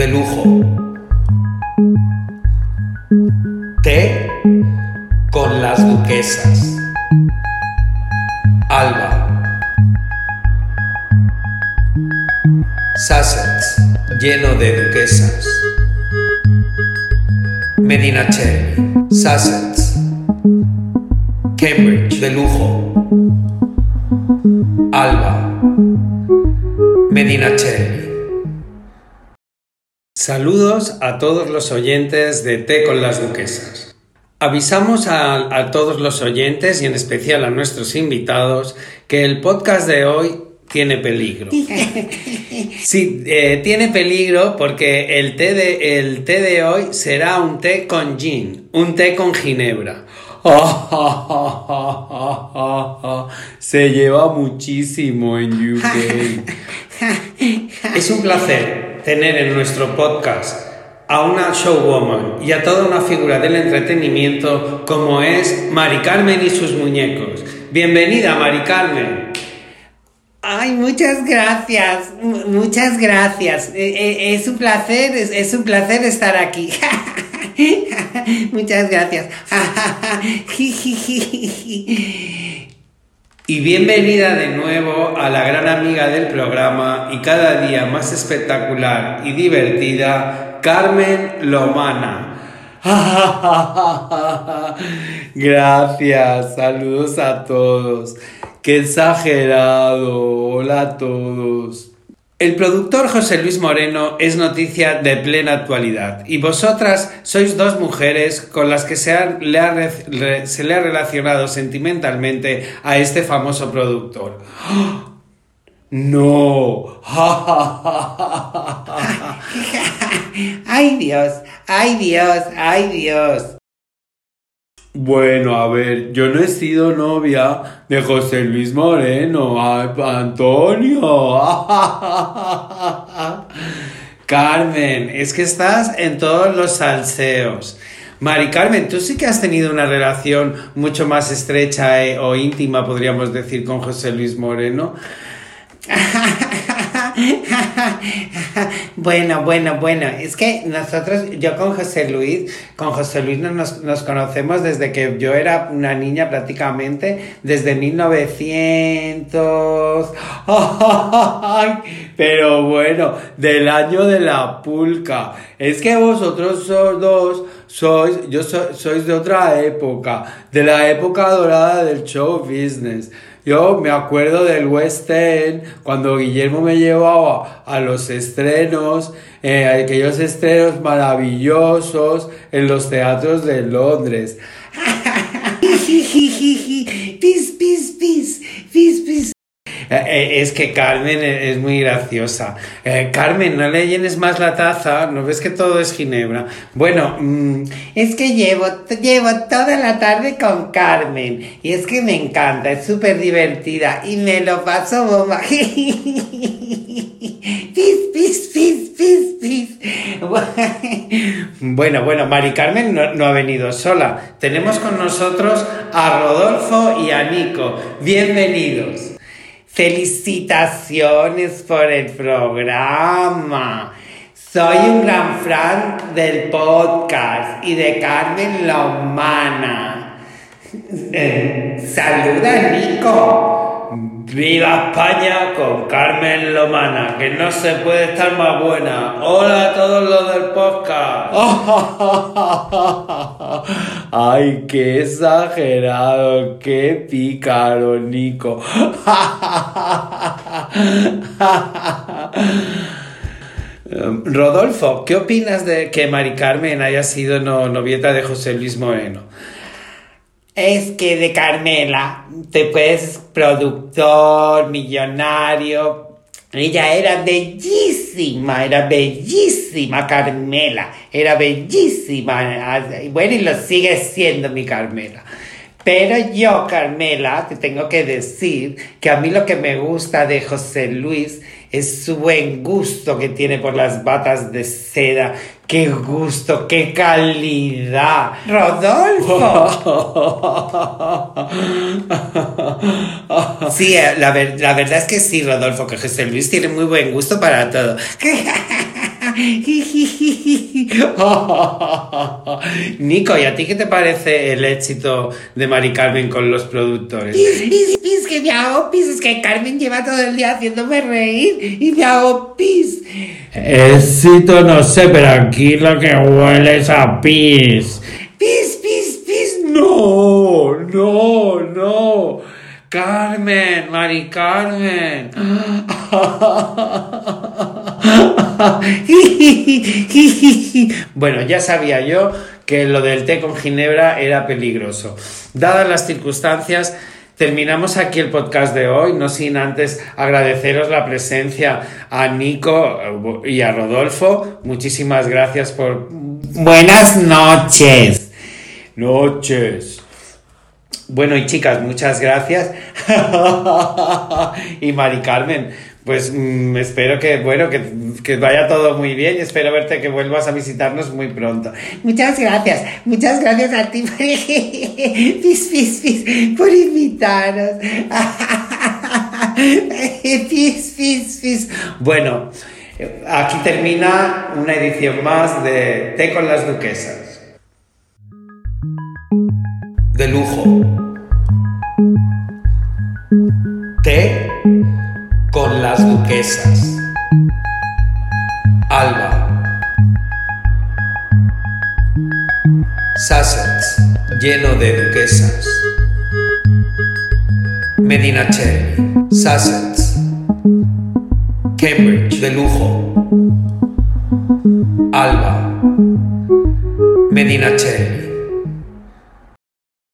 de lujo. Té con las duquesas. Alba. Sussex, lleno de duquesas. Medinaceli, Sussex. Cambridge, de lujo. Alba. Medinaceli. Saludos a todos los oyentes de Té con las Duquesas. Avisamos a, a, todos los oyentes y en especial a nuestros invitados que el podcast de hoy tiene peligro. Sí, eh, tiene peligro porque el té, de, el té de hoy será un té con gin, un té con ginebra. Se lleva muchísimo en UK. Es un placer tener en nuestro podcast a una showwoman y a toda una figura del entretenimiento como es Mari Carmen y sus muñecos. Bienvenida, Mari Carmen. Ay, muchas gracias, muchas gracias. Es un placer, es un placer estar aquí. muchas gracias. Y bienvenida de nuevo a la gran amiga del programa y cada día más espectacular y divertida, Carmen Lomana. Gracias, saludos a todos. Qué exagerado. Hola a todos. El productor José Luis Moreno es noticia de plena actualidad y vosotras sois dos mujeres con las que se, le ha relacionado sentimentalmente a este famoso productor. ¡No! ¡Ay Dios! ¡Ay Dios! ¡Ay Dios! Bueno, a ver, yo no he sido novia de José Luis Moreno, Antonio. Carmen, es que estás en todos los salseos. Mari Carmen, tú sí que has tenido una relación mucho más estrecha eh, o íntima, podríamos decir, con José Luis Moreno. bueno, bueno, bueno, es que nosotros, yo con José Luis, con José Luis nos, nos, conocemos desde que yo era una niña prácticamente, desde 1900. Pero bueno, del año de la pulca. Es que vosotros dos sois, yo sois de otra época, de la época dorada del show business. Yo me acuerdo del West End, cuando Guillermo me llevaba a los estrenos, eh, aquellos estrenos maravillosos en los teatros de Londres. Eh, es que Carmen es muy graciosa. Eh, Carmen, no le llenes más la taza, ¿no ves que todo es ginebra? Bueno, mmm... es que llevo, llevo toda la tarde con Carmen y es que me encanta, es súper divertida y me lo paso bomba. pis, pis, pis, pis, pis. Bueno, bueno, Mari Carmen no, no ha venido sola. Tenemos con nosotros a Rodolfo y a Nico. Bienvenidos. Felicitaciones por el programa. Soy un gran fan del podcast y de Carmen. Eh, saluda, Nico. Viva España con Carmen Lomana, que no se puede estar más buena. Hola a todos los del podcast. Ay, qué exagerado, qué pícaro, Nico. Rodolfo, ¿qué opinas de que Mari Carmen haya sido no, novieta de José Luis Moreno? Es que de Carmela, te puedes productor, millonario. Ella era bellísima, era bellísima Carmela, era bellísima. Bueno, y lo sigue siendo mi Carmela. Pero yo, Carmela, te tengo que decir que a mí lo que me gusta de José Luis es su buen gusto que tiene por las batas de seda. ¡Qué gusto! ¡Qué calidad! ¡Rodolfo! Sí, la, ver, la verdad es que sí, Rodolfo, que José Luis tiene muy buen gusto para todo. Nico, ¿y a ti qué te parece el éxito de Mari Carmen con los productores? Pis, pis, pis, que me hago pis. Es que Carmen lleva todo el día haciéndome reír y me hago pis. Éxito no sé, pero aquí lo que huele es a pis. Pis, pis, pis. No, no, no. Carmen, Mari Carmen. Bueno, ya sabía yo que lo del té con ginebra era peligroso. Dadas las circunstancias, terminamos aquí el podcast de hoy, no sin antes agradeceros la presencia a Nico y a Rodolfo. Muchísimas gracias por... Buenas noches. Noches. Bueno, y chicas, muchas gracias. y Mari Carmen, pues mm, espero que, bueno, que, que vaya todo muy bien y espero verte que vuelvas a visitarnos muy pronto. Muchas gracias, muchas gracias a ti por, pis, pis, pis, por invitarnos. Pis, pis, pis. Bueno, aquí termina una edición más de Té con las Duquesas. De lujo. Duquesas. Alba. Sussex, lleno de duquesas. Medinaceli, Sussex. Cambridge, de lujo. Alba. Medinaceli.